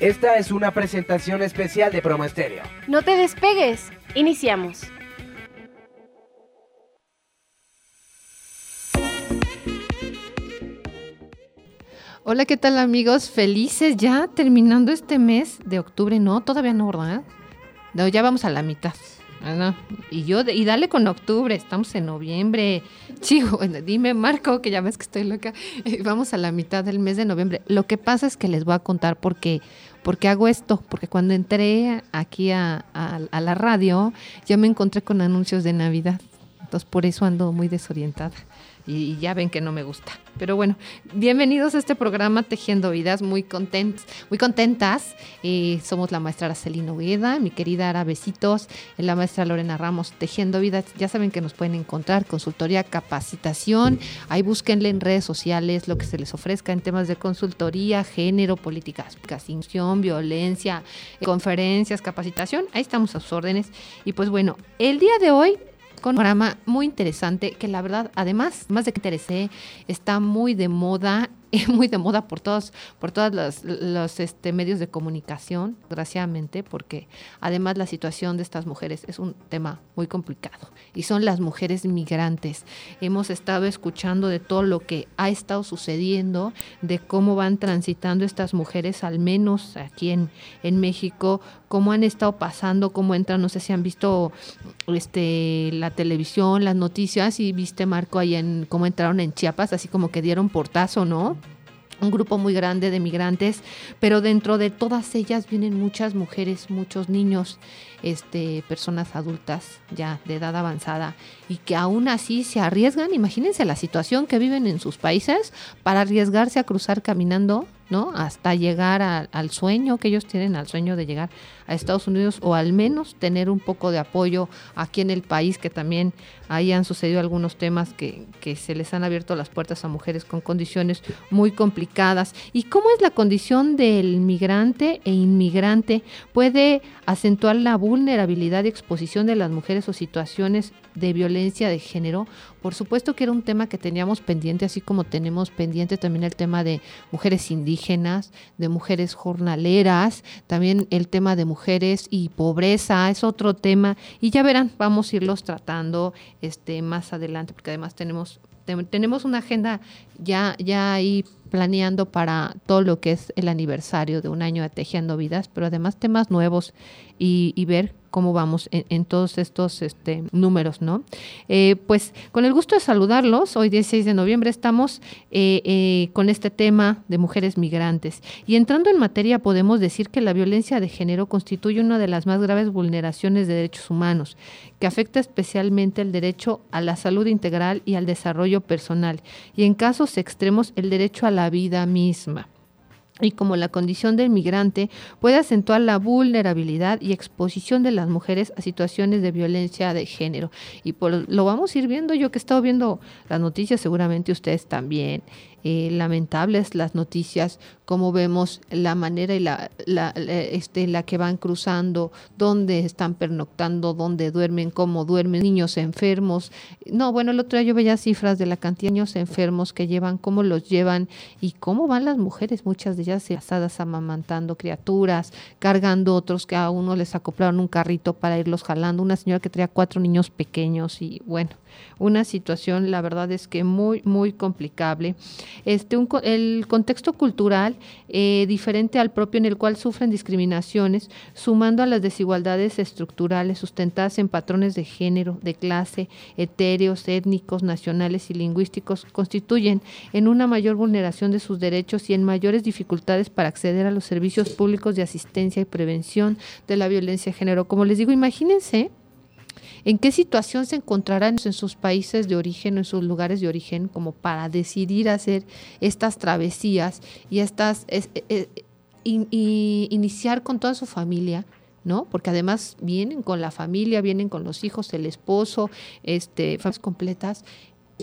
Esta es una presentación especial de Promo Estéreo. No te despegues. Iniciamos. Hola, ¿qué tal amigos? Felices ya terminando este mes de octubre. No, todavía no, ¿verdad? No, ya vamos a la mitad. Ah, y yo, y dale con octubre, estamos en noviembre. Chico, dime Marco, que ya ves que estoy loca. Vamos a la mitad del mes de noviembre. Lo que pasa es que les voy a contar por qué, por qué hago esto. Porque cuando entré aquí a, a la radio, ya me encontré con anuncios de Navidad. Entonces por eso ando muy desorientada y, ya ven que no me gusta. Pero bueno, bienvenidos a este programa Tejiendo Vidas, muy contentos, muy contentas. Eh, somos la maestra Araceli Nogueda, mi querida Ara Besitos, la maestra Lorena Ramos, Tejiendo Vidas. Ya saben que nos pueden encontrar consultoría, capacitación. Ahí búsquenle en redes sociales lo que se les ofrezca en temas de consultoría, género, políticas, educación, violencia, conferencias, capacitación. Ahí estamos a sus órdenes. Y pues bueno, el día de hoy con un programa muy interesante que la verdad, además, más de que interesé, está muy de moda muy de moda por todos, por todos los, este, medios de comunicación, desgraciadamente, porque además la situación de estas mujeres es un tema muy complicado y son las mujeres migrantes. Hemos estado escuchando de todo lo que ha estado sucediendo, de cómo van transitando estas mujeres, al menos aquí en, en México, cómo han estado pasando, cómo entran, no sé si han visto este la televisión, las noticias y viste Marco ahí en cómo entraron en Chiapas, así como que dieron portazo, ¿no? Un grupo muy grande de migrantes, pero dentro de todas ellas vienen muchas mujeres, muchos niños, este, personas adultas ya de edad avanzada y que aún así se arriesgan, imagínense la situación que viven en sus países para arriesgarse a cruzar caminando ¿no? Hasta llegar al sueño que ellos tienen, al sueño de llegar a Estados Unidos o al menos tener un poco de apoyo aquí en el país, que también ahí han sucedido algunos temas que, que se les han abierto las puertas a mujeres con condiciones muy complicadas. ¿Y cómo es la condición del migrante e inmigrante? Puede acentuar la vulnerabilidad y exposición de las mujeres o situaciones de violencia de género. Por supuesto que era un tema que teníamos pendiente, así como tenemos pendiente también el tema de mujeres indígenas, de mujeres jornaleras, también el tema de mujeres y pobreza es otro tema. Y ya verán, vamos a irlos tratando este más adelante porque además tenemos tenemos una agenda ya ya ahí planeando para todo lo que es el aniversario de un año de Tejiendo Vidas, pero además temas nuevos y, y ver cómo vamos en, todos estos este, números, ¿no? Eh, pues con el gusto de saludarlos, hoy 16 de noviembre estamos eh, eh, con este tema de mujeres migrantes. Y entrando en materia, podemos decir que la violencia de género constituye una de las más graves vulneraciones de derechos humanos, que afecta especialmente el derecho a la salud integral y al desarrollo personal, y en casos extremos el derecho a la vida misma y como la condición del migrante puede acentuar la vulnerabilidad y exposición de las mujeres a situaciones de violencia de género. Y por, lo vamos a ir viendo, yo que he estado viendo las noticias, seguramente ustedes también, eh, lamentables las noticias, como vemos la manera y la, la, este, la que van cruzando, dónde están pernoctando, dónde duermen, cómo duermen, niños enfermos. No, bueno, el otro día yo veía cifras de la cantidad de niños enfermos que llevan, cómo los llevan y cómo van las mujeres, muchas de ellas asadas amamantando criaturas, cargando otros que a uno les acoplaron un carrito para irlos jalando, una señora que traía cuatro niños pequeños y bueno, una situación, la verdad es que muy, muy complicable. Este, el contexto cultural eh, diferente al propio en el cual sufren discriminaciones, sumando a las desigualdades estructurales sustentadas en patrones de género, de clase, etéreos, étnicos, nacionales y lingüísticos, constituyen en una mayor vulneración de sus derechos y en mayores dificultades para acceder a los servicios públicos de asistencia y prevención de la violencia de género. Como les digo, imagínense en qué situación se encontrarán en sus países de origen en sus lugares de origen como para decidir hacer estas travesías y estas eh, iniciar con toda su familia ¿no? Porque además vienen con la familia, vienen con los hijos, el esposo, este, familias completas.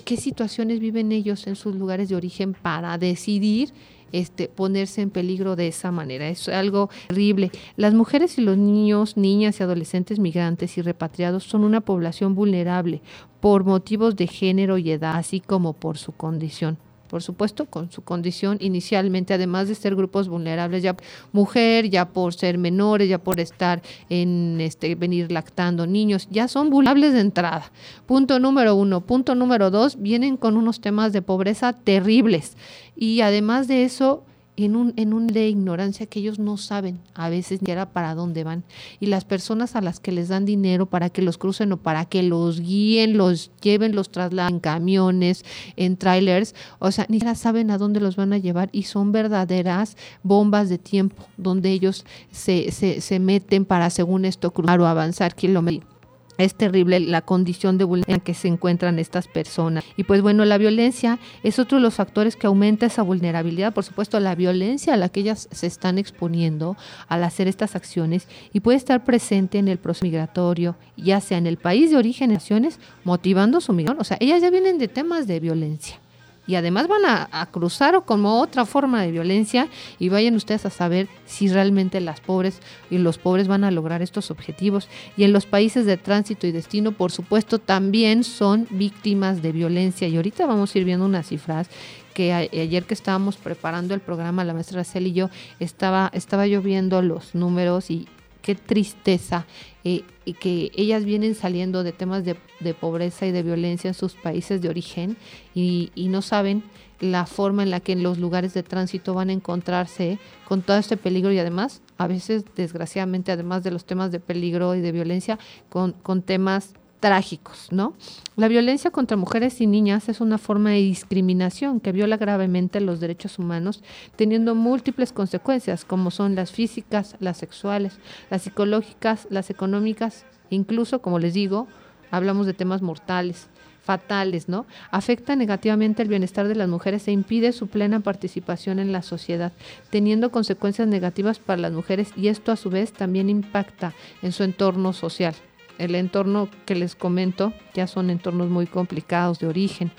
¿Qué situaciones viven ellos en sus lugares de origen para decidir este, ponerse en peligro de esa manera. Es algo terrible. Las mujeres y los niños, niñas y adolescentes migrantes y repatriados son una población vulnerable por motivos de género y edad, así como por su condición por supuesto, con su condición inicialmente, además de ser grupos vulnerables, ya mujer, ya por ser menores, ya por estar en este venir lactando niños, ya son vulnerables de entrada. Punto número uno. Punto número dos, vienen con unos temas de pobreza terribles. Y además de eso, en un, en un de ignorancia que ellos no saben a veces ni era para dónde van. Y las personas a las que les dan dinero para que los crucen o para que los guíen, los lleven, los trasladen en camiones, en trailers, o sea, ni siquiera saben a dónde los van a llevar y son verdaderas bombas de tiempo donde ellos se, se, se meten para, según esto, cruzar o avanzar kilómetros es terrible la condición de vulnerabilidad en que se encuentran estas personas. Y pues bueno, la violencia es otro de los factores que aumenta esa vulnerabilidad. Por supuesto, la violencia a la que ellas se están exponiendo al hacer estas acciones y puede estar presente en el proceso migratorio, ya sea en el país de origen, naciones, motivando su migración. O sea, ellas ya vienen de temas de violencia y además van a, cruzar como otra forma de violencia y vayan ustedes a saber si realmente las pobres y los pobres van a lograr estos objetivos. Y en los países de tránsito y destino, por supuesto, también son víctimas de violencia. Y ahorita vamos a ir viendo unas cifras que ayer que estábamos preparando el programa, la maestra Cel y yo, estaba, estaba yo viendo los números y qué tristeza eh, y que ellas vienen saliendo de temas de, pobreza y de violencia en sus países de origen y, no saben la forma en la que en los lugares de tránsito van a encontrarse con todo este peligro y además, a veces, desgraciadamente, además de los temas de peligro y de violencia, con, con temas trágicos, ¿no? La violencia contra mujeres y niñas es una forma de discriminación que viola gravemente los derechos humanos, teniendo múltiples consecuencias, como son las físicas, las sexuales, las psicológicas, las económicas, incluso, como les digo, hablamos de temas mortales, fatales, ¿no? Afecta negativamente el bienestar de las mujeres e impide su plena participación en la sociedad, teniendo consecuencias negativas para las mujeres y esto a su vez también impacta en su entorno social el entorno que les comento ya son entornos muy complicados de origen.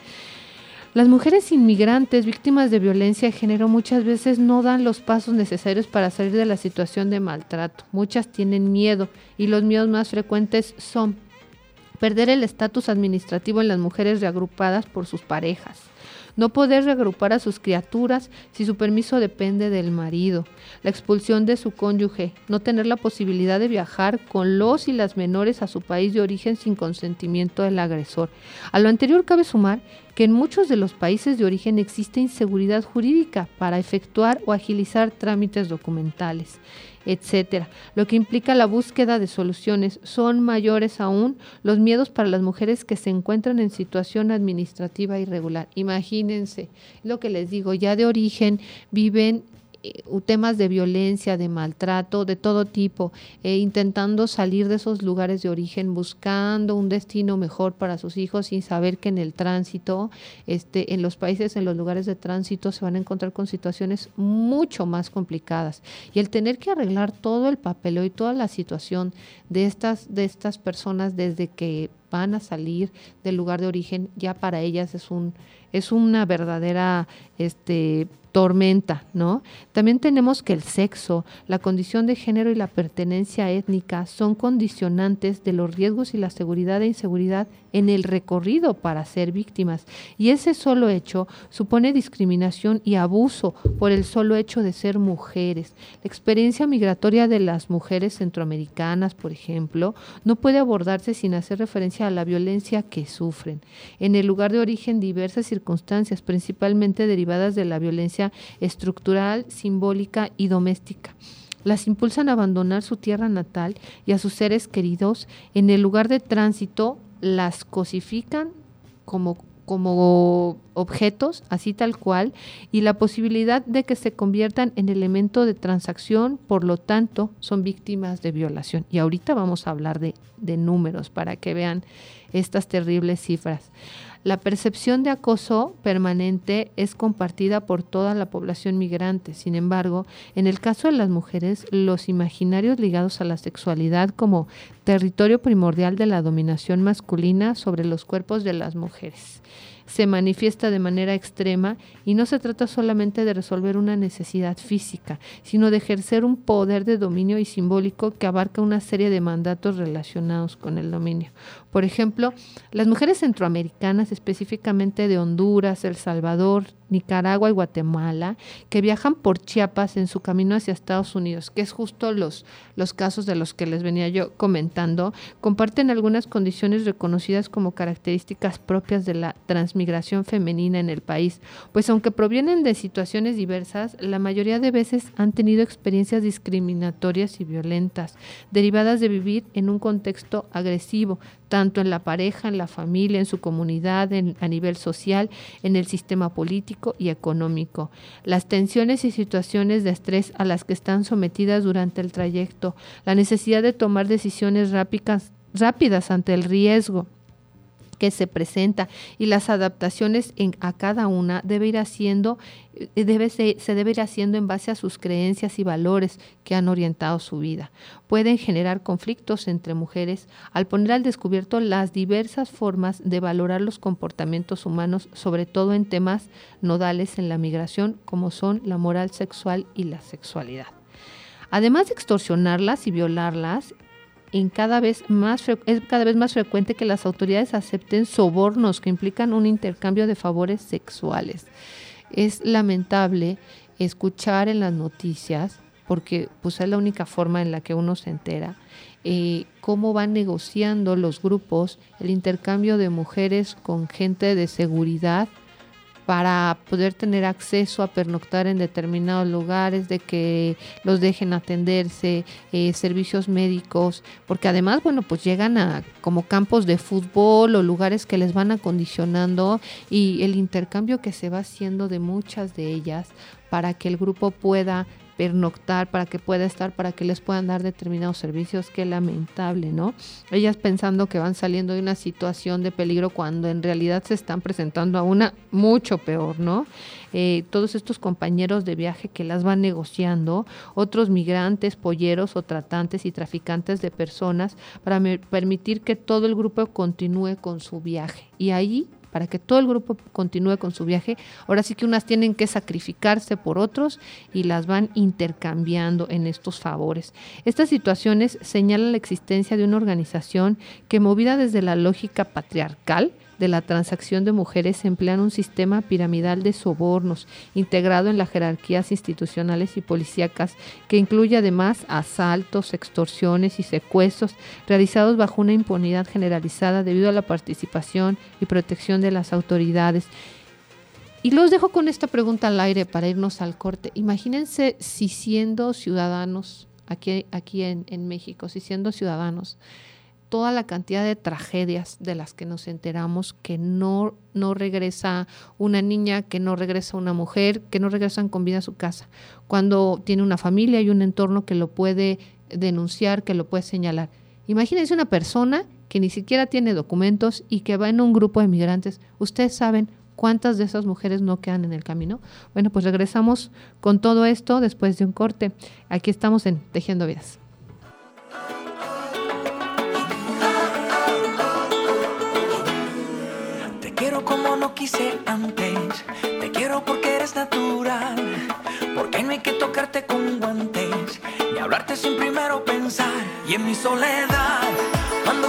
Las mujeres inmigrantes víctimas de violencia de género muchas veces no dan los pasos necesarios para salir de la situación de maltrato. Muchas tienen miedo y los miedos más frecuentes son perder el estatus administrativo en las mujeres reagrupadas por sus parejas, no poder reagrupar a sus criaturas si su permiso depende del marido, la expulsión de su cónyuge, no tener la posibilidad de viajar con los y las menores a su país de origen sin consentimiento del agresor. A lo anterior cabe sumar que en muchos de los países de origen existe inseguridad jurídica para efectuar o agilizar trámites documentales etcétera, lo que implica la búsqueda de soluciones. Son mayores aún los miedos para las mujeres que se encuentran en situación administrativa irregular. Imagínense lo que les digo, ya de origen viven temas de violencia, de maltrato, de todo tipo, eh, intentando salir de esos lugares de origen, buscando un destino mejor para sus hijos sin saber que en el tránsito, este, en los países, en los lugares de tránsito se van a encontrar con situaciones mucho más complicadas. Y el tener que arreglar todo el papel y toda la situación de estas, de estas personas desde que van a salir del lugar de origen, ya para ellas es un es una verdadera este tormenta, ¿no? También tenemos que el sexo, la condición de género y la pertenencia étnica son condicionantes de los riesgos y la seguridad e inseguridad en el recorrido para ser víctimas. Y ese solo hecho supone discriminación y abuso por el solo hecho de ser mujeres. La experiencia migratoria de las mujeres centroamericanas, por ejemplo, no puede abordarse sin hacer referencia a la violencia que sufren. En el lugar de origen, diversas circunstancias, principalmente derivadas de la violencia estructural, simbólica y doméstica las impulsan a abandonar su tierra natal y a sus seres queridos en el lugar de tránsito las cosifican como, como objetos, así tal cual, y la posibilidad de que se conviertan en elemento de transacción, por lo tanto, son víctimas de violación. Y ahorita vamos a hablar de, de números para que vean estas terribles cifras. La percepción de acoso permanente es compartida por toda la población migrante. Sin embargo, en el caso de las mujeres, los imaginarios ligados a la sexualidad como territorio primordial de la dominación masculina sobre los cuerpos de las mujeres se manifiesta de manera extrema y no se trata solamente de resolver una necesidad física, sino de ejercer un poder de dominio y simbólico que abarca una serie de mandatos relacionados con el dominio. Por ejemplo, las mujeres centroamericanas, específicamente de Honduras, El Salvador, Nicaragua y Guatemala, que viajan por Chiapas en su camino hacia Estados Unidos, que es justo los, los casos de los que les venía yo comentando, comparten algunas condiciones reconocidas como características propias de la transmigración femenina en el país, pues aunque provienen de situaciones diversas, la mayoría de veces han tenido experiencias discriminatorias y violentas, derivadas de vivir en un contexto agresivo, tanto en la pareja, en la familia, en su comunidad, a nivel social, en el sistema político y económico. Las tensiones y situaciones de estrés a las que están sometidas durante el trayecto, la necesidad de tomar decisiones rápidas, rápidas ante el riesgo, que se presenta y las adaptaciones en, a cada una debe ir haciendo, eh, debe, se, se, debe ir haciendo en base a sus creencias y valores que han orientado su vida. Pueden generar conflictos entre mujeres al poner al descubierto las diversas formas de valorar los comportamientos humanos, sobre todo en temas nodales en la migración, como son la moral sexual y la sexualidad. Además de extorsionarlas y violarlas, es cada vez más frecuente que las autoridades acepten sobornos que implican un intercambio de favores sexuales. Es lamentable escuchar en las noticias, porque pues es la única forma en la que uno se entera, eh, cómo van negociando los grupos el intercambio de mujeres con gente de seguridad para poder tener acceso a pernoctar en determinados lugares, de que los dejen atenderse, eh, servicios médicos, porque además, bueno, pues llegan a como campos de fútbol o lugares que les van acondicionando y el intercambio que se va haciendo de muchas de ellas para que el grupo pueda pernoctar, para que pueda estar, para que les puedan dar determinados servicios. Qué lamentable, ¿no? Ellas pensando que van saliendo de una situación de peligro cuando en realidad se están presentando a una mucho peor, ¿no? Eh, todos estos compañeros de viaje que las van negociando, otros migrantes, polleros o tratantes y traficantes de personas para permitir que todo el grupo continúe con su viaje. Y ahí para que todo el grupo continúe con su viaje. Ahora sí que unas tienen que sacrificarse por otros y las van intercambiando en estos favores. Estas situaciones señalan la existencia de una organización que movida desde la lógica patriarcal, de la transacción de mujeres emplean un sistema piramidal de sobornos integrado en las jerarquías institucionales y policíacas que incluye además asaltos, extorsiones y secuestros realizados bajo una impunidad generalizada debido a la participación y protección de las autoridades. Y los dejo con esta pregunta al aire para irnos al corte. Imagínense si siendo ciudadanos aquí, aquí en, en México, si siendo ciudadanos, toda la cantidad de tragedias de las que nos enteramos, que no, no regresa una niña, que no regresa una mujer, que no regresan con vida a su casa, cuando tiene una familia y un entorno que lo puede denunciar, que lo puede señalar. Imagínense una persona que ni siquiera tiene documentos y que va en un grupo de migrantes. Ustedes saben cuántas de esas mujeres no quedan en el camino. Bueno, pues regresamos con todo esto después de un corte. Aquí estamos en Tejiendo Vidas. Antes. Te quiero porque eres natural. Porque no hay que tocarte con guantes. Ni hablarte sin primero pensar. Y en mi soledad, cuando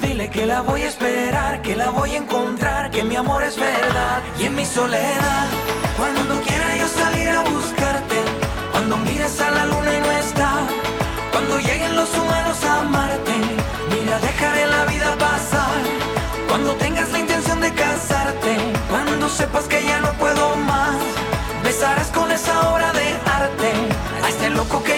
Dile que la voy a esperar, que la voy a encontrar, que mi amor es verdad. Y en mi soledad, cuando quiera yo salir a buscarte, cuando mires a la luna y no está, cuando lleguen los humanos a amarte, mira, dejaré la vida pasar. Cuando tengas la intención de casarte, cuando sepas que ya no puedo más, besarás con esa obra de arte a este loco que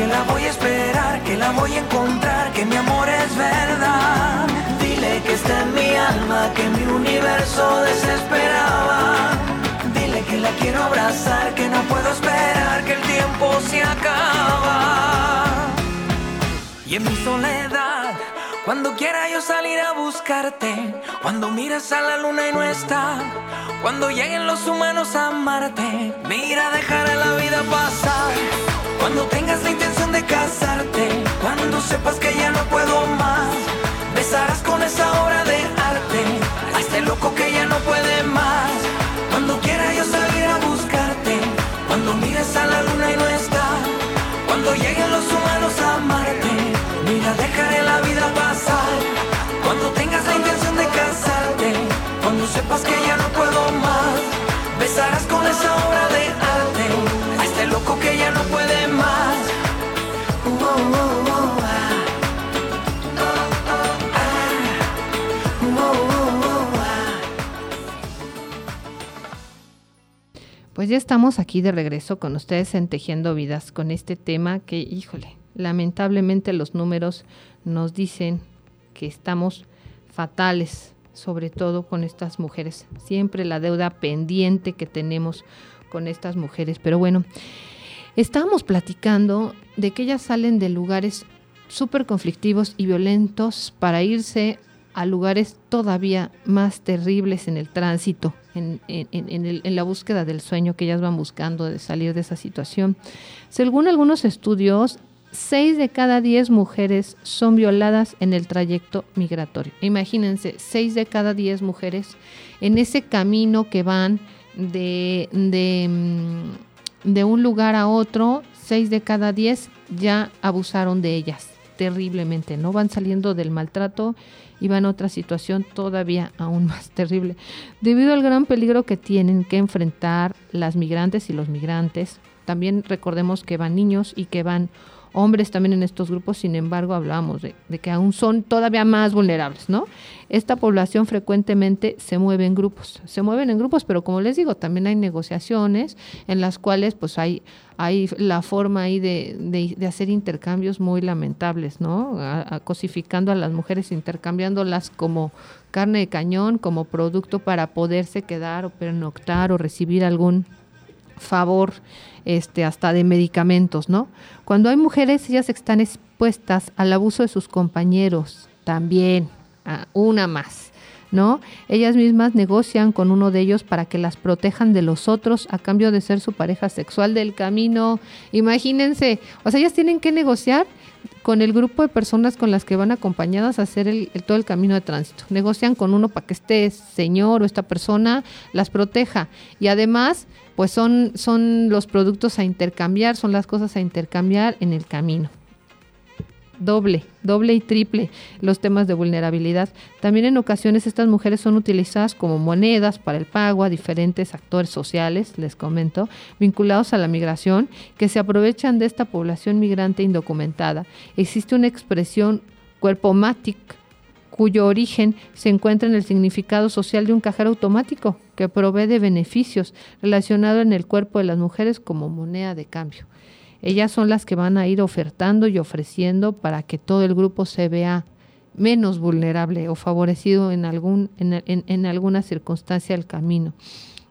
que la voy a esperar, que la voy a encontrar, que mi amor es verdad. Dile que está en mi alma, que mi universo desesperaba. Dile que la quiero abrazar, que no puedo esperar, que el tiempo se acaba. Y en mi soledad, cuando quiera yo salir a buscarte, cuando miras a la luna y no está, cuando lleguen los humanos a amarte, mira, dejaré la vida pasar. Cuando tengas la intención de casarte, cuando sepas que ya no puedo más, besarás con esa obra de arte a este loco que ya no puede más. Cuando quiera yo salir a buscarte, cuando mires a la luna y no está, cuando lleguen los humanos a amarte, mira, dejaré la vida pasar. Cuando tengas la intención Pues ya estamos aquí de regreso con ustedes en Tejiendo Vidas, con este tema que, híjole, lamentablemente los números nos dicen que estamos fatales, sobre todo con estas mujeres. Siempre la deuda pendiente que tenemos con estas mujeres. Pero bueno, estábamos platicando de que ellas salen de lugares súper conflictivos y violentos para irse a lugares todavía más terribles en el tránsito, en, el- en la búsqueda del sueño que ellas van buscando de salir de esa situación. Según algunos estudios, 6 de cada 10 mujeres son violadas en el trayecto migratorio. Imagínense, 6 de cada 10 mujeres en ese camino que van de, de, mm, un lugar a otro, 6 de cada 10 ya abusaron de ellas terriblemente, ¿no? Van saliendo del maltrato y van a otra situación todavía aún más terrible. Debido al gran peligro que tienen que enfrentar las migrantes y los migrantes, también recordemos que van niños y que van hombres también en estos grupos, sin embargo hablamos de, de que aún son todavía más vulnerables, ¿no? Esta población frecuentemente se mueve en grupos, se mueven en grupos, pero como les digo, también hay negociaciones en las cuales pues hay, hay la forma ahí de, hacer intercambios muy lamentables, ¿no? Cosificando a las mujeres, intercambiándolas como carne de cañón, como producto para poderse quedar o pernoctar o recibir algún favor este hasta de medicamentos, ¿no? Cuando hay mujeres, ellas están expuestas al abuso de sus compañeros, también, a una más, ¿no? Ellas mismas negocian con uno de ellos para que las protejan de los otros a cambio de ser su pareja sexual del camino. Imagínense, o sea, ellas tienen que negociar con el grupo de personas con las que van acompañadas a hacer todo el camino de tránsito. Negocian con uno para que este señor o esta persona las proteja. Y además, pues son, son los productos a intercambiar, son las cosas a intercambiar en el camino. Doble, doble y triple los temas de vulnerabilidad. También en ocasiones estas mujeres son utilizadas como monedas para el pago a diferentes actores sociales, les comento, vinculados a la migración, que se aprovechan de esta población migrante indocumentada. Existe una expresión cuerpomatic cuyo origen se encuentra en el significado social de un cajero automático que provee de beneficios relacionado en el cuerpo de las mujeres como moneda de cambio. Ellas son las que van a ir ofertando y ofreciendo para que todo el grupo se vea menos vulnerable o favorecido en, algún, en, en- en alguna circunstancia del camino.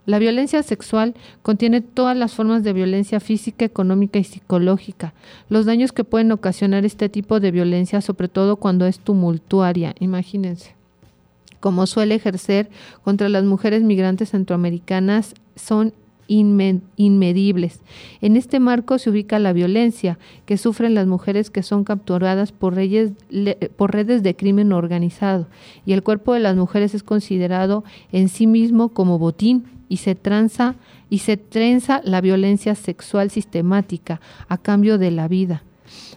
La violencia sexual contiene todas las formas de violencia física, económica y psicológica. Los daños que pueden ocasionar este tipo de violencia, sobre todo cuando es tumultuaria, imagínense como suele ejercer contra las mujeres migrantes centroamericanas, son inmedibles. En este marco se ubica la violencia que sufren las mujeres que son capturadas por, redes de crimen organizado y el cuerpo de las mujeres es considerado en sí mismo como botín y se tranza y se trenza la violencia sexual sistemática a cambio de la vida.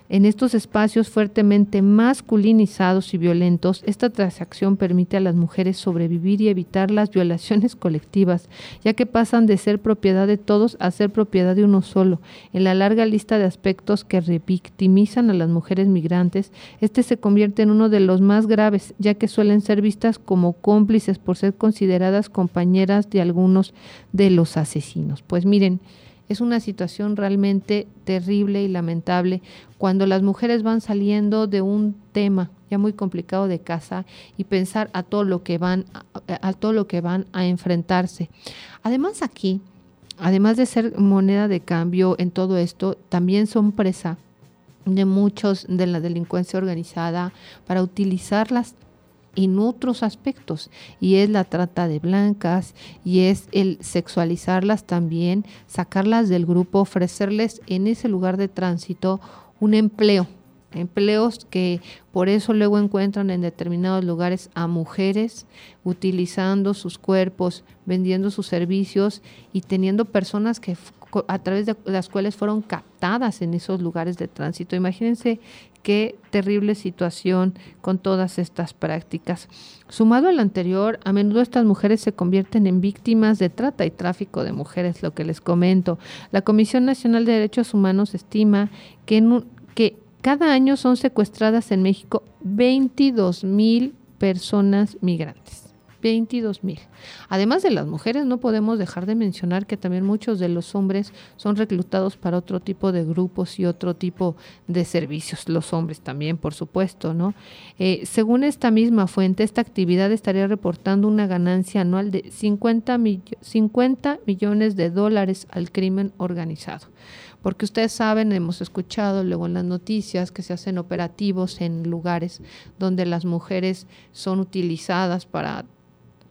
En estos espacios fuertemente masculinizados y violentos, esta transacción permite a las mujeres sobrevivir y evitar las violaciones colectivas, ya que pasan de ser propiedad de todos a ser propiedad de uno solo. En la larga lista de aspectos que revictimizan a las mujeres migrantes, este se convierte en uno de los más graves, ya que suelen ser vistas como cómplices por ser consideradas compañeras de algunos de los asesinos. Pues miren, es una situación realmente terrible y lamentable cuando las mujeres van saliendo de un tema ya muy complicado de casa y pensar a todo lo que van a, todo lo que van a enfrentarse. Además aquí, además de ser moneda de cambio en todo esto, también son presa de muchos de la delincuencia organizada para utilizarlas en otros aspectos y es la trata de blancas y es el sexualizarlas también, sacarlas del grupo, ofrecerles en ese lugar de tránsito un empleo, empleos que por eso luego encuentran en determinados lugares a mujeres utilizando sus cuerpos, vendiendo sus servicios y teniendo personas que a través de las cuales fueron captadas en esos lugares de tránsito. Imagínense qué terrible situación con todas estas prácticas. Sumado al anterior, a menudo estas mujeres se convierten en víctimas de trata y tráfico de mujeres, lo que les comento. La Comisión Nacional de Derechos Humanos estima que, que cada año son secuestradas en México 22 mil personas migrantes. 22 mil. Además de las mujeres, no podemos dejar de mencionar que también muchos de los hombres son reclutados para otro tipo de grupos y otro tipo de servicios. Los hombres también, por supuesto, ¿no? Eh, según esta misma fuente, esta actividad estaría reportando una ganancia anual de 50, 50 millones de dólares al crimen organizado porque ustedes saben, hemos escuchado luego en las noticias que se hacen operativos en lugares donde las mujeres son utilizadas para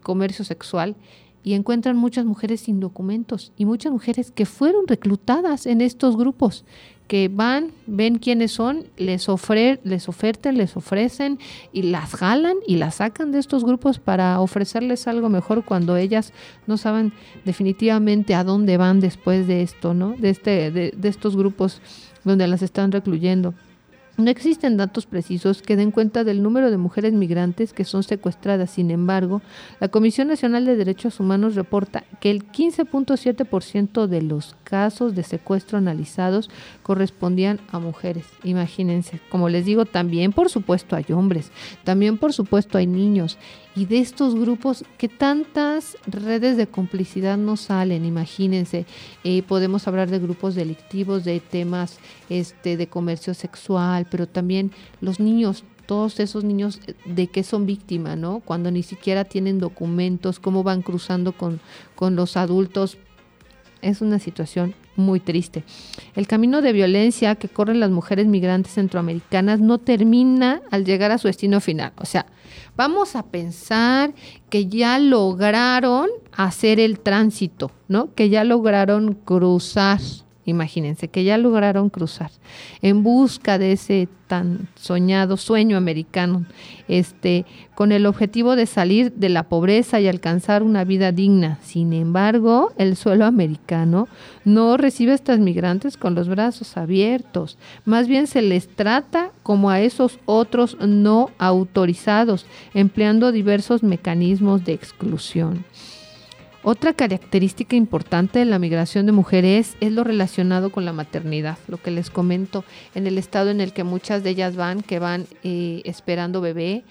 comercio sexual y encuentran muchas mujeres sin documentos y muchas mujeres que fueron reclutadas en estos grupos, que van, ven quiénes son, les, ofre, les ofertan, les ofrecen y las jalan y las sacan de estos grupos para ofrecerles algo mejor cuando ellas no saben definitivamente a dónde van después de esto, ¿no? De, este, de, de estos grupos donde las están recluyendo. No existen datos precisos que den cuenta del número de mujeres migrantes que son secuestradas. Sin embargo, la Comisión Nacional de Derechos Humanos reporta que el 15.7% de los casos de secuestro analizados correspondían a mujeres. Imagínense, como les digo, también por supuesto hay hombres, también por supuesto hay niños y de estos grupos que tantas redes de complicidad no salen, imagínense, eh, podemos hablar de grupos delictivos, de temas este, de comercio sexual, pero también los niños, todos esos niños eh, de qué son víctimas, ¿no? Cuando ni siquiera tienen documentos, cómo van cruzando con, con los adultos. Es una situación muy triste. El camino de violencia que corren las mujeres migrantes centroamericanas no termina al llegar a su destino final. O sea, vamos a pensar que ya lograron hacer el tránsito, ¿no? Que ya lograron cruzar Imagínense que ya lograron cruzar en busca de ese tan soñado sueño americano, este, con el objetivo de salir de la pobreza y alcanzar una vida digna. Sin embargo, el suelo americano no recibe a estas migrantes con los brazos abiertos. Más bien se les trata como a esos otros no autorizados, empleando diversos mecanismos de exclusión. Otra característica importante de la migración de mujeres es lo relacionado con la maternidad, lo que les comento, en el estado en el que muchas de ellas van, que van eh, esperando bebé,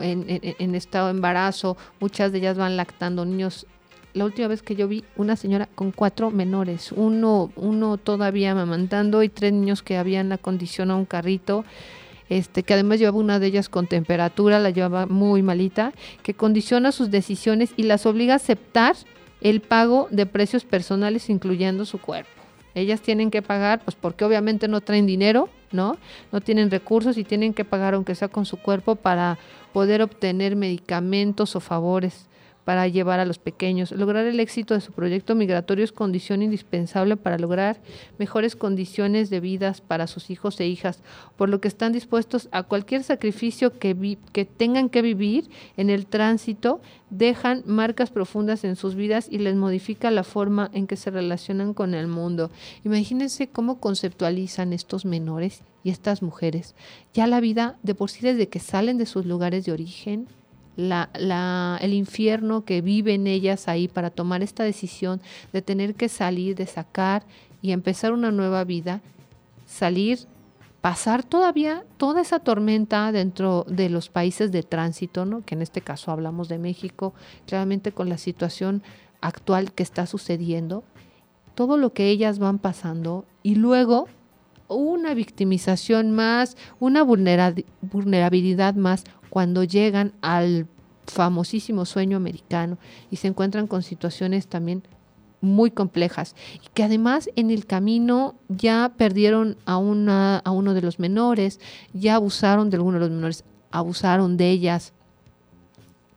en, estado de embarazo, muchas de ellas van lactando niños. La última vez que yo vi una señora con cuatro menores, uno, uno todavía amamantando y tres niños que habían acondicionado un carrito este, que además llevaba una de ellas con temperatura, la llevaba muy malita, que condiciona sus decisiones y las obliga a aceptar el pago de precios personales incluyendo su cuerpo. Ellas tienen que pagar, pues porque obviamente no traen dinero, ¿no? No tienen recursos y tienen que pagar aunque sea con su cuerpo para poder obtener medicamentos o favores para llevar a los pequeños. Lograr el éxito de su proyecto migratorio es condición indispensable para lograr mejores condiciones de vida para sus hijos e hijas, por lo que están dispuestos a cualquier sacrificio que, que tengan que vivir en el tránsito, dejan marcas profundas en sus vidas y les modifica la forma en que se relacionan con el mundo. Imagínense cómo conceptualizan estos menores y estas mujeres. Ya la vida de por sí desde que salen de sus lugares de origen, la, el infierno que viven ellas ahí para tomar esta decisión de tener que salir, de sacar y empezar una nueva vida, salir, pasar todavía toda esa tormenta dentro de los países de tránsito, ¿no? que en este caso hablamos de México, claramente con la situación actual que está sucediendo, todo lo que ellas van pasando y luego una victimización más, una vulnerabilidad más, cuando llegan al famosísimo sueño americano y se encuentran con situaciones también muy complejas y que además en el camino ya perdieron a, una, a uno de los menores, ya abusaron de alguno de los menores, abusaron de ellas.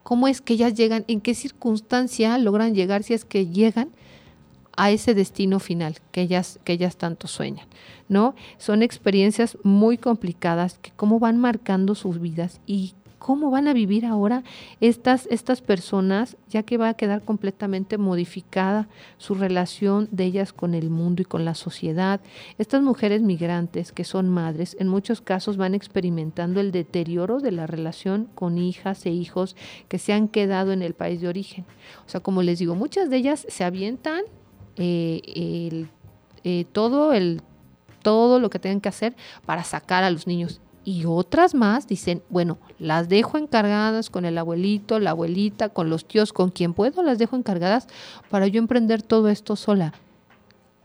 ¿Cómo es que ellas llegan? ¿En qué circunstancia logran llegar si es que llegan a ese destino final que ellas, que ellas tanto sueñan? ¿no? Son experiencias muy complicadas que cómo van marcando sus vidas y ¿Cómo van a vivir ahora estas, estas personas, ya que va a quedar completamente modificada su relación de ellas con el mundo y con la sociedad? Estas mujeres migrantes que son madres, en muchos casos van experimentando el deterioro de la relación con hijas e hijos que se han quedado en el país de origen. O sea, como les digo, muchas de ellas se avientan eh, eh, todo el todo lo que tengan que hacer para sacar a los niños y otras más dicen, bueno, las dejo encargadas con el abuelito, la abuelita, con los tíos, con quien puedo, las dejo encargadas para yo emprender todo esto sola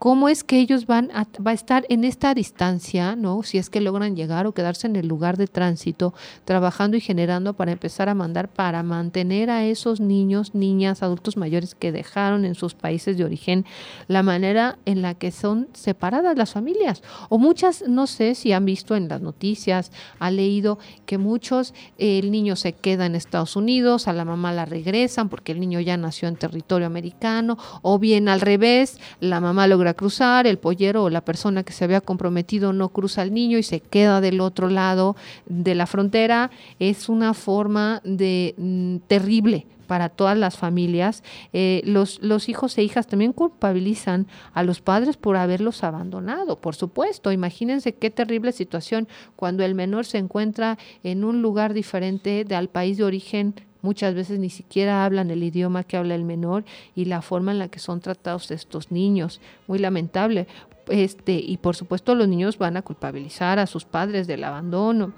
cómo es que ellos van a, estar en esta distancia, ¿no? Si es que logran llegar o quedarse en el lugar de tránsito, trabajando y generando para empezar a mandar, para mantener a esos niños, niñas, adultos mayores que dejaron en sus países de origen, la manera en la que son separadas las familias. O muchas, no sé si han visto en las noticias, ha leído que muchos, el niño se queda en Estados Unidos, a la mamá la regresan porque el niño ya nació en territorio americano, o bien al revés, la mamá logra cruzar, el pollero o la persona que se había comprometido no cruza al niño y se queda del otro lado de la frontera, es una forma de mm, terrible para todas las familias. Eh, los, los hijos e hijas también culpabilizan a los padres por haberlos abandonado, por supuesto. Imagínense qué terrible situación cuando el menor se encuentra en un lugar diferente del país de origen Muchas veces ni siquiera hablan el idioma que habla el menor y la forma en la que son tratados estos niños. Muy lamentable. Este, y por supuesto los niños van a culpabilizar a sus padres del abandono.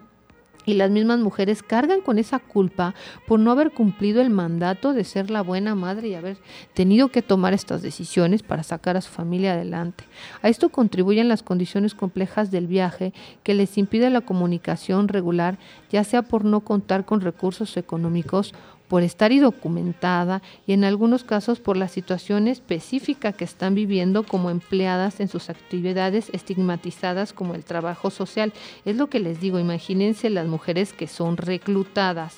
Y las mismas mujeres cargan con esa culpa por no haber cumplido el mandato de ser la buena madre y haber tenido que tomar estas decisiones para sacar a su familia adelante. A esto contribuyen las condiciones complejas del viaje que les impide la comunicación regular, ya sea por no contar con recursos económicos por estar indocumentada y en algunos casos por la situación específica que están viviendo como empleadas en sus actividades estigmatizadas como el trabajo social. Es lo que les digo, imagínense las mujeres que son reclutadas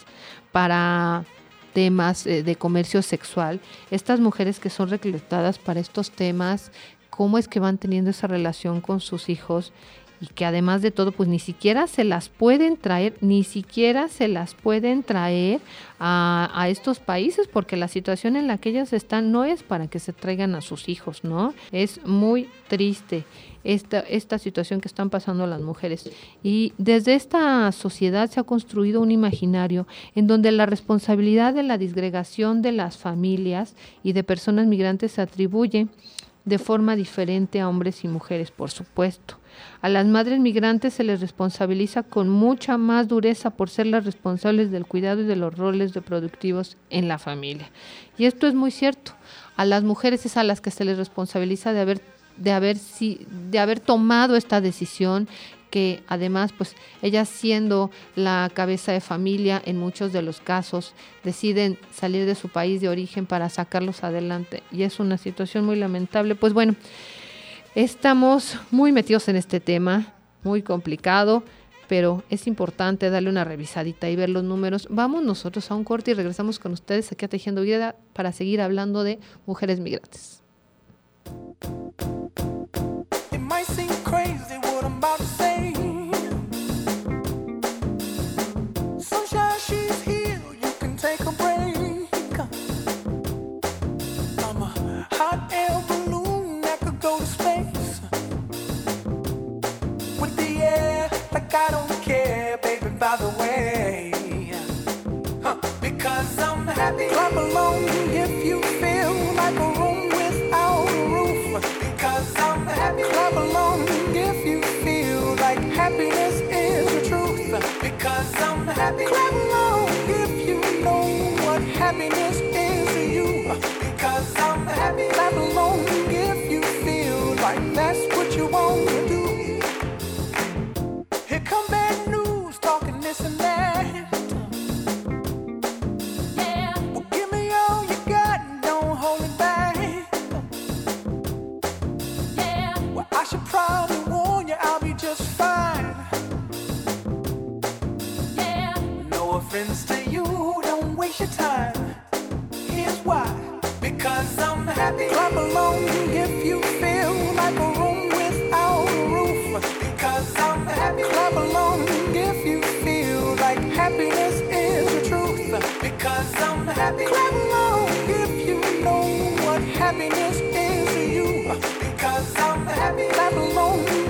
para temas eh, de comercio sexual, estas mujeres que son reclutadas para estos temas, cómo es que van teniendo esa relación con sus hijos y que además de todo, pues ni siquiera se las pueden traer, ni siquiera se las pueden traer a, estos países, porque la situación en la que ellas están no es para que se traigan a sus hijos, ¿no? Es muy triste esta, esta situación que están pasando las mujeres. Y desde esta sociedad se ha construido un imaginario en donde la responsabilidad de la disgregación de las familias y de personas migrantes se atribuye de forma diferente a hombres y mujeres, por supuesto. A las madres migrantes se les responsabiliza con mucha más dureza por ser las responsables del cuidado y de los roles reproductivos en la familia. Y esto es muy cierto. A las mujeres es a las que se les responsabiliza de haber de haber si, de haber tomado esta decisión que además pues ellas siendo la cabeza de familia en muchos de los casos deciden salir de su país de origen para sacarlos adelante y es una situación muy lamentable pues bueno Estamos muy metidos en este tema, muy complicado. pero es importante darle una revisadita y ver los números. Vamos nosotros a un corte y regresamos con ustedes aquí a Tejiendo Vida para seguir hablando de mujeres migrantes. Happiness is the truth. Because I'm happy. Clap along if you know what happiness is to you. Because I'm happy. Clap along if you feel like that's happiness is to you. Because I'm happy. Clap along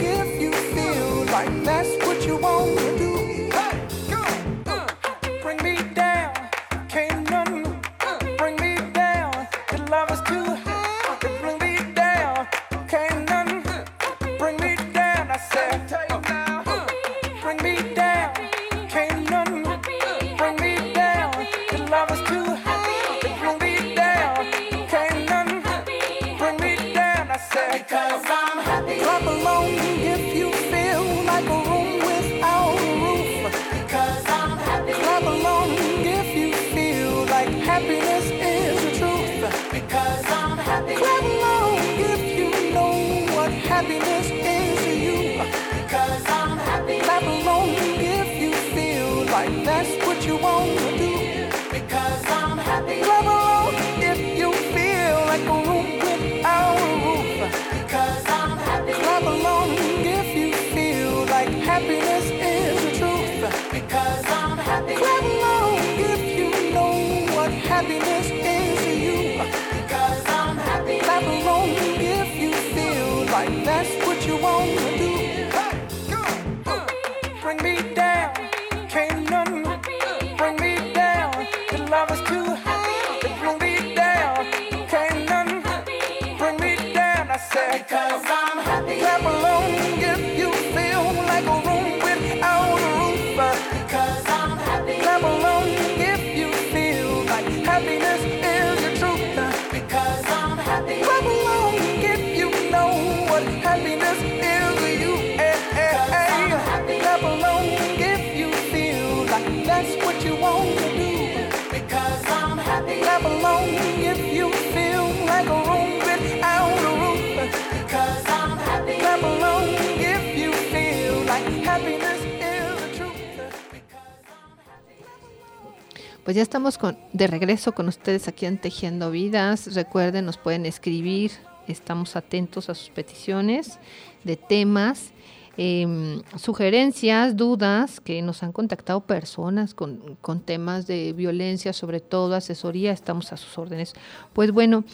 Pues ya estamos con, de regreso con ustedes aquí en Tejiendo Vidas. Recuerden, nos pueden escribir. Estamos atentos a sus peticiones de temas, em, sugerencias, dudas, que nos han contactado personas con, con temas de violencia, sobre todo asesoría. Estamos a sus órdenes. Pues bueno,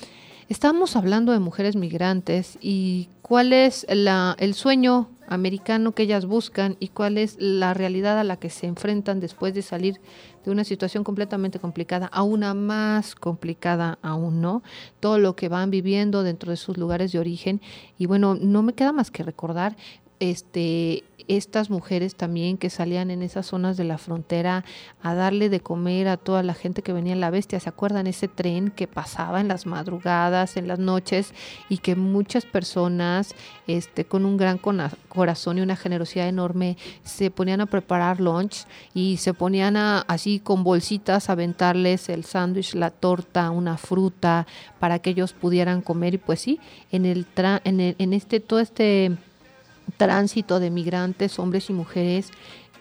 estamos hablando de mujeres migrantes y cuál es la, el sueño americano que ellas buscan y cuál es la realidad a la que se enfrentan después de salir de una situación completamente complicada a una más complicada aún, ¿no? Todo lo que van viviendo dentro de sus lugares de origen. Y bueno, no me queda más que recordar este estas mujeres también que salían en esas zonas de la frontera a darle de comer a toda la gente que venía en la bestia. ¿Se acuerdan ese tren que pasaba en las madrugadas, en las noches y que muchas personas este, con un gran corazón y una generosidad enorme se ponían a preparar lunch y se ponían a, así con bolsitas a aventarles el sándwich, la torta, una fruta para que ellos pudieran comer y pues sí, en el, tra- en, el- en este todo este tránsito de migrantes, hombres y mujeres,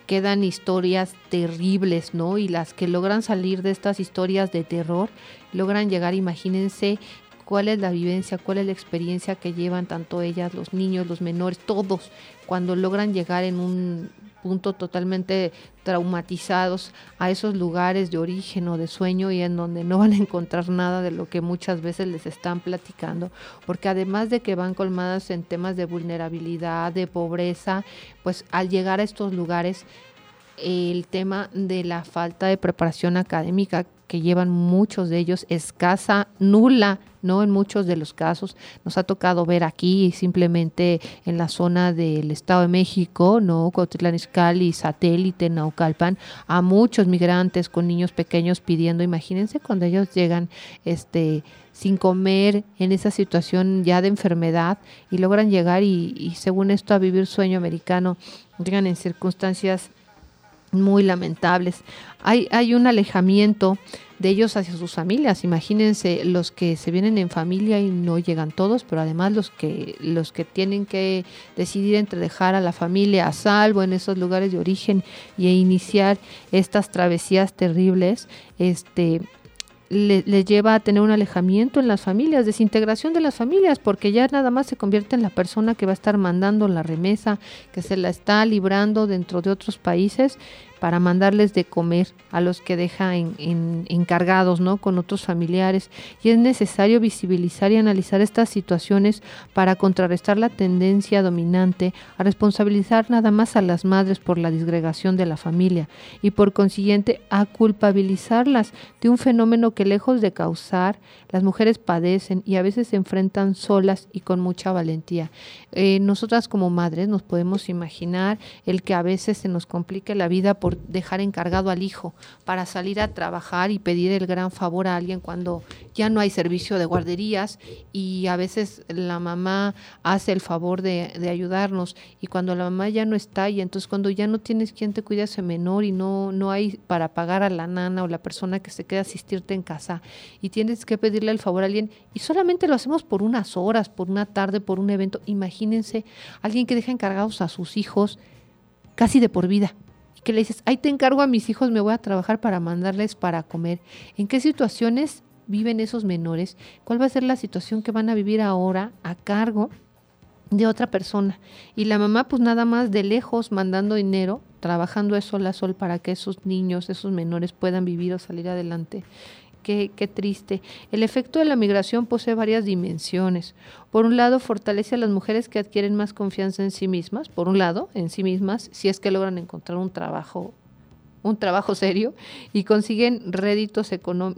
quedan historias terribles, ¿no? Y las que logran salir de estas historias de terror, logran llegar, imagínense cuál es la vivencia, cuál es la experiencia que llevan tanto ellas, los niños, los menores, todos, cuando logran llegar en un punto totalmente traumatizados a esos lugares de origen o de sueño y en donde no van a encontrar nada de lo que muchas veces les están platicando, porque además de que van colmadas en temas de vulnerabilidad, de pobreza, pues al llegar a estos lugares el tema de la falta de preparación académica que llevan muchos de ellos, escasa, nula, ¿no? En muchos de los casos nos ha tocado ver aquí simplemente en la zona del Estado de México, ¿no? Cuautitlán Izcalli, Satélite, Naucalpan, a muchos migrantes con niños pequeños pidiendo, imagínense cuando ellos llegan este sin comer en esa situación ya de enfermedad y logran llegar y, y según esto a vivir sueño americano, llegan en circunstancias muy lamentables. Hay, hay un alejamiento de ellos hacia sus familias. Imagínense los que se vienen en familia y no llegan todos, pero además los que los que tienen que decidir entre dejar a la familia a salvo en esos lugares de origen y iniciar estas travesías terribles, este les lleva a tener un alejamiento en las familias, desintegración de las familias, porque ya nada más se convierte en la persona que va a estar mandando la remesa, que se la está librando dentro de otros países para mandarles de comer a los que deja en, encargados ¿no? con otros familiares. Y es necesario visibilizar y analizar estas situaciones para contrarrestar la tendencia dominante a responsabilizar nada más a las madres por la disgregación de la familia y por consiguiente a culpabilizarlas de un fenómeno que lejos de causar, las mujeres padecen y a veces se enfrentan solas y con mucha valentía. Eh, nosotras como madres nos podemos imaginar el que a veces se nos complique la vida por dejar encargado al hijo para salir a trabajar y pedir el gran favor a alguien cuando ya no hay servicio de guarderías y a veces la mamá hace el favor de, ayudarnos y cuando la mamá ya no está y entonces cuando ya no tienes quien te cuide a ese menor y no, no hay para pagar a la nana o la persona que se queda a asistirte en casa y tienes que pedirle el favor a alguien y solamente lo hacemos por unas horas, por una tarde, por un evento, imagínense alguien que deja encargados a sus hijos casi de por vida que le dices, ahí te encargo a mis hijos, me voy a trabajar para mandarles para comer. ¿En qué situaciones viven esos menores? ¿Cuál va a ser la situación que van a vivir ahora a cargo de otra persona? Y la mamá pues nada más de lejos mandando dinero, trabajando de sol a sol para que esos niños, esos menores puedan vivir o salir adelante. Qué, qué, triste. El efecto de la migración posee varias dimensiones. Por un lado, fortalece a las mujeres que adquieren más confianza en sí mismas, por un lado, en sí mismas, si es que logran encontrar un trabajo un trabajo serio y consiguen réditos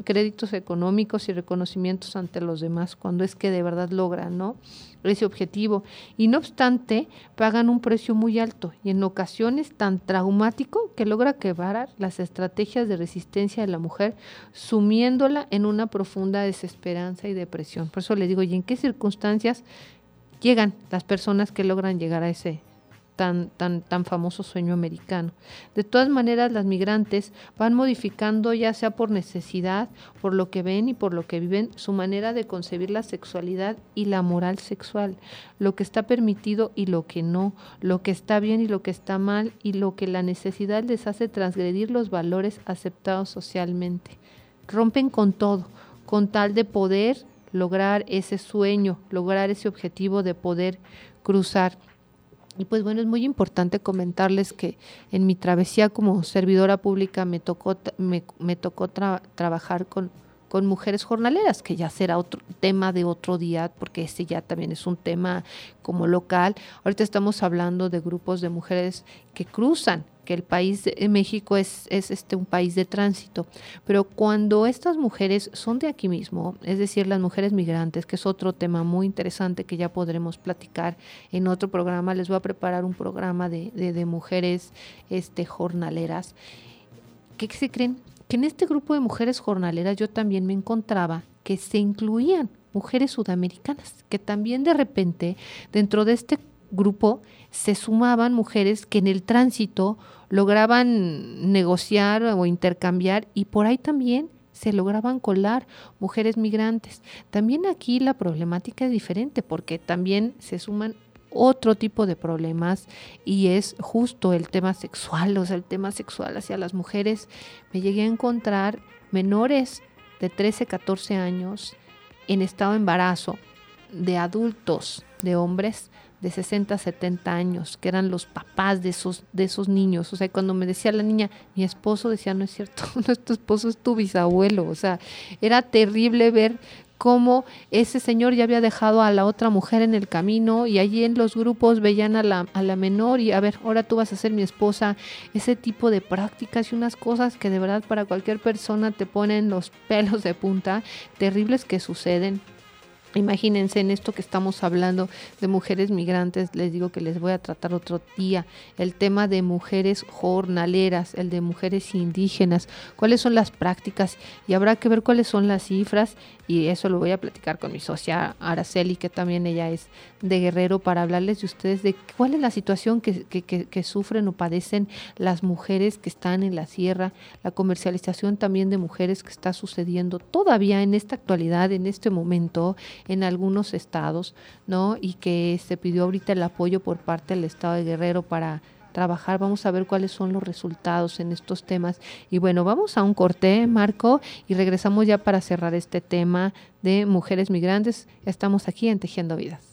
créditos económicos y reconocimientos ante los demás cuando es que de verdad logran ¿no? ese objetivo. Y no obstante, pagan un precio muy alto y en ocasiones tan traumático que logra quebrar las estrategias de resistencia de la mujer, sumiéndola en una profunda desesperanza y depresión. Por eso le digo, ¿y en qué circunstancias llegan las personas que logran llegar a ese tan, tan, tan famoso sueño americano. De todas maneras, las migrantes van modificando, ya sea por necesidad, por lo que ven y por lo que viven, su manera de concebir la sexualidad y la moral sexual, lo que está permitido y lo que no, lo que está bien y lo que está mal, y lo que la necesidad les hace transgredir los valores aceptados socialmente. Rompen con todo, con tal de poder lograr ese sueño, lograr ese objetivo de poder cruzar y pues bueno, es muy importante comentarles que en mi travesía como servidora pública me tocó, me, tocó trabajar con, con mujeres jornaleras, que ya será otro tema de otro día, porque este ya también es un tema como local. Ahorita estamos hablando de grupos de mujeres que cruzan que el país de México es, es este, un país de tránsito. Pero cuando estas mujeres son de aquí mismo, es decir, las mujeres migrantes, que es otro tema muy interesante que ya podremos platicar en otro programa, les voy a preparar un programa de, de, mujeres este, jornaleras. ¿Qué se creen? Que en este grupo de mujeres jornaleras yo también me encontraba que se incluían mujeres sudamericanas, que también de repente dentro de este grupo se sumaban mujeres que en el tránsito lograban negociar o intercambiar y por ahí también se lograban colar mujeres migrantes. También aquí la problemática es diferente porque también se suman otro tipo de problemas y es justo el tema sexual, o sea, el tema sexual hacia las mujeres. Me llegué a encontrar menores de 13, 14 años en estado de embarazo de adultos, de hombres de 60, 70 años, que eran los papás de esos, de esos niños. O sea, cuando me decía la niña, mi esposo decía, no es cierto, nuestro esposo es tu bisabuelo. O sea, era terrible ver cómo ese señor ya había dejado a la otra mujer en el camino y allí en los grupos veían a la, a la menor y a ver, ahora tú vas a ser mi esposa, ese tipo de prácticas y unas cosas que de verdad para cualquier persona te ponen los pelos de punta, terribles que suceden Imagínense en esto que estamos hablando de mujeres migrantes, les digo que les voy a tratar otro día, el tema de mujeres jornaleras, el de mujeres indígenas, cuáles son las prácticas y habrá que ver cuáles son las cifras y eso lo voy a platicar con mi socia Araceli, que también ella es de Guerrero, para hablarles de ustedes de cuál es la situación que, que, que, sufren o padecen las mujeres que están en la sierra, la comercialización también de mujeres que está sucediendo todavía en esta actualidad, en este momento, en algunos estados, ¿no? Y que se pidió ahorita el apoyo por parte del Estado de Guerrero para trabajar, vamos a ver cuáles son los resultados en estos temas. Y bueno, vamos a un corte, Marco, y regresamos ya para cerrar este tema de mujeres migrantes. Estamos aquí en Tejiendo Vidas.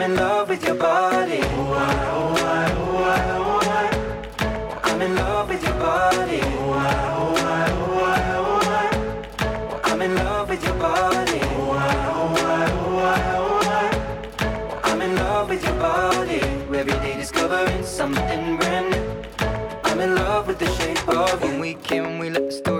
I'm in love with your body. Oh, I, oh, I, oh, I, oh, I. I'm in love with your body. Oh, I, oh, I, oh, I, oh, I. I'm in love with your body. Oh, I, oh, I, oh, I, oh, I. I'm in love with your body. Every day discovering something brand new. I'm in love with the shape of you. When we came, we let the story.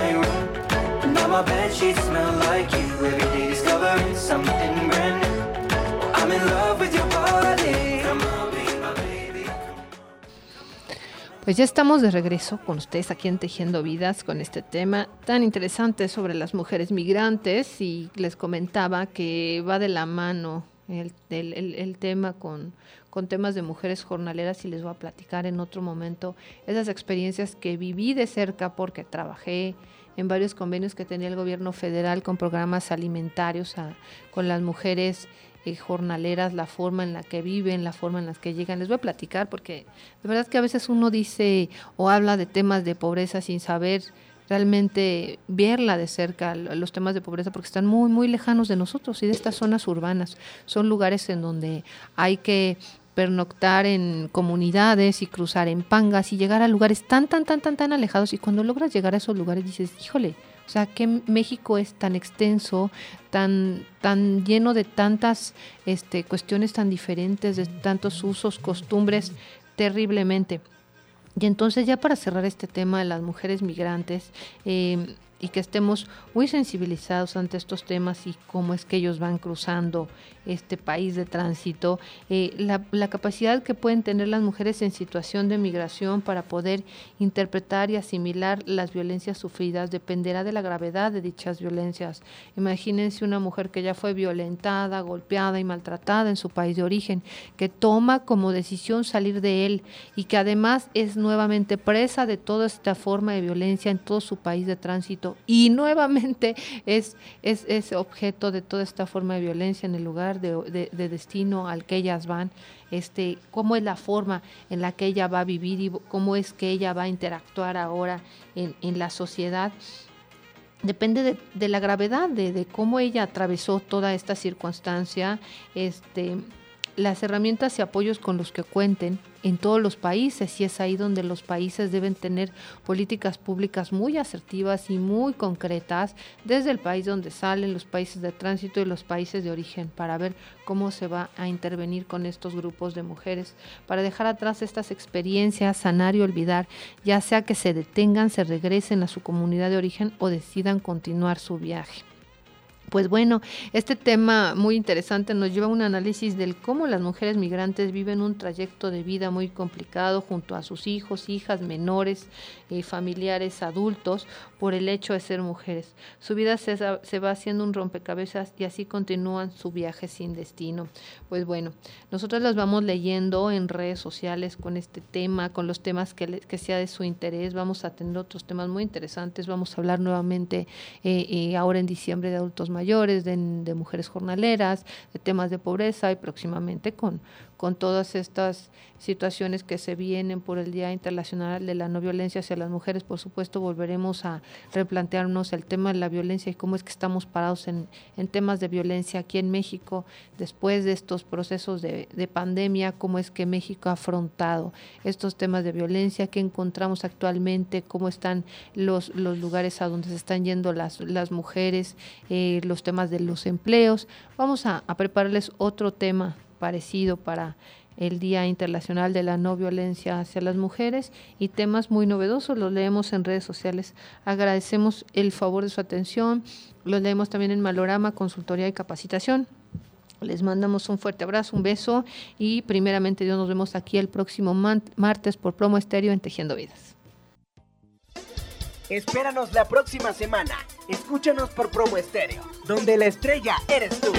my bed sheets smell like you. Every day discovering something brand new. I'm in love with your body. Pues ya estamos de regreso con ustedes aquí en Tejiendo Vidas con este tema tan interesante sobre las mujeres migrantes y les comentaba que va de la mano el, el, tema con, con temas de mujeres jornaleras y les voy a platicar en otro momento esas experiencias que viví de cerca porque trabajé en varios convenios que tenía el gobierno federal con programas alimentarios con las mujeres eh, jornaleras, la forma en la que viven, la forma en la que llegan. Les voy a platicar porque de verdad que a veces uno dice o habla de temas de pobreza sin saber realmente verla de cerca, los temas de pobreza, porque están muy, muy lejanos de nosotros y de estas zonas urbanas. Son lugares en donde hay que pernoctar en comunidades y cruzar en pangas y llegar a lugares tan, tan, tan, tan, tan alejados. Y cuando logras llegar a esos lugares dices, híjole, o sea, que México es tan extenso, tan, tan lleno de tantas este, cuestiones tan diferentes, de tantos usos, costumbres, terriblemente. Y entonces ya para cerrar este tema de las mujeres migrantes, eh, y que estemos muy sensibilizados ante estos temas y cómo es que ellos van cruzando este país de tránsito, eh, la, capacidad que pueden tener las mujeres en situación de migración para poder interpretar y asimilar las violencias sufridas dependerá de la gravedad de dichas violencias. Imagínense una mujer que ya fue violentada, golpeada y maltratada en su país de origen, que toma como decisión salir de él y que además es nuevamente presa de toda esta forma de violencia en todo su país de tránsito y nuevamente es, es, es objeto de toda esta forma de violencia en el lugar de, destino al que ellas van, este, cómo es la forma en la que ella va a vivir y cómo es que ella va a interactuar ahora en, en la sociedad. Depende de, de la gravedad, de, cómo ella atravesó toda esta circunstancia, este, las herramientas y apoyos con los que cuenten en todos los países y es ahí donde los países deben tener políticas públicas muy asertivas y muy concretas desde el país donde salen los países de tránsito y los países de origen para ver cómo se va a intervenir con estos grupos de mujeres para dejar atrás estas experiencias, sanar y olvidar, ya sea que se detengan, se regresen a su comunidad de origen o decidan continuar su viaje. Pues bueno, este tema muy interesante nos lleva a un análisis del cómo las mujeres migrantes viven un trayecto de vida muy complicado junto a sus hijos, hijas, menores, eh, familiares, adultos, por el hecho de ser mujeres. Su vida se, va haciendo un rompecabezas y así continúan su viaje sin destino. Pues bueno, nosotros las vamos leyendo en redes sociales con este tema, con los temas que, que sea de su interés. Vamos a tener otros temas muy interesantes. Vamos a hablar nuevamente eh, eh, ahora en diciembre de adultos mayores mayores, de, de mujeres jornaleras, de temas de pobreza y próximamente con, con todas estas situaciones que se vienen por el Día Internacional de la No Violencia hacia las Mujeres, por supuesto volveremos a replantearnos el tema de la violencia y cómo es que estamos parados en, en temas de violencia aquí en México después de estos procesos de, de, pandemia, cómo es que México ha afrontado estos temas de violencia, qué encontramos actualmente, cómo están los, los lugares a donde se están yendo las, las mujeres, eh, los temas de los empleos. Vamos a prepararles otro tema parecido para el Día Internacional de la No Violencia hacia las Mujeres y temas muy novedosos, los leemos en redes sociales. Agradecemos el favor de su atención, los leemos también en Malorama, Consultoría y Capacitación. Les mandamos un fuerte abrazo, un beso y primeramente Dios nos vemos aquí el próximo martes por Promo Estéreo en Tejiendo Vidas. Espéranos la próxima semana. Escúchanos por Promo Estéreo, donde la estrella eres tú.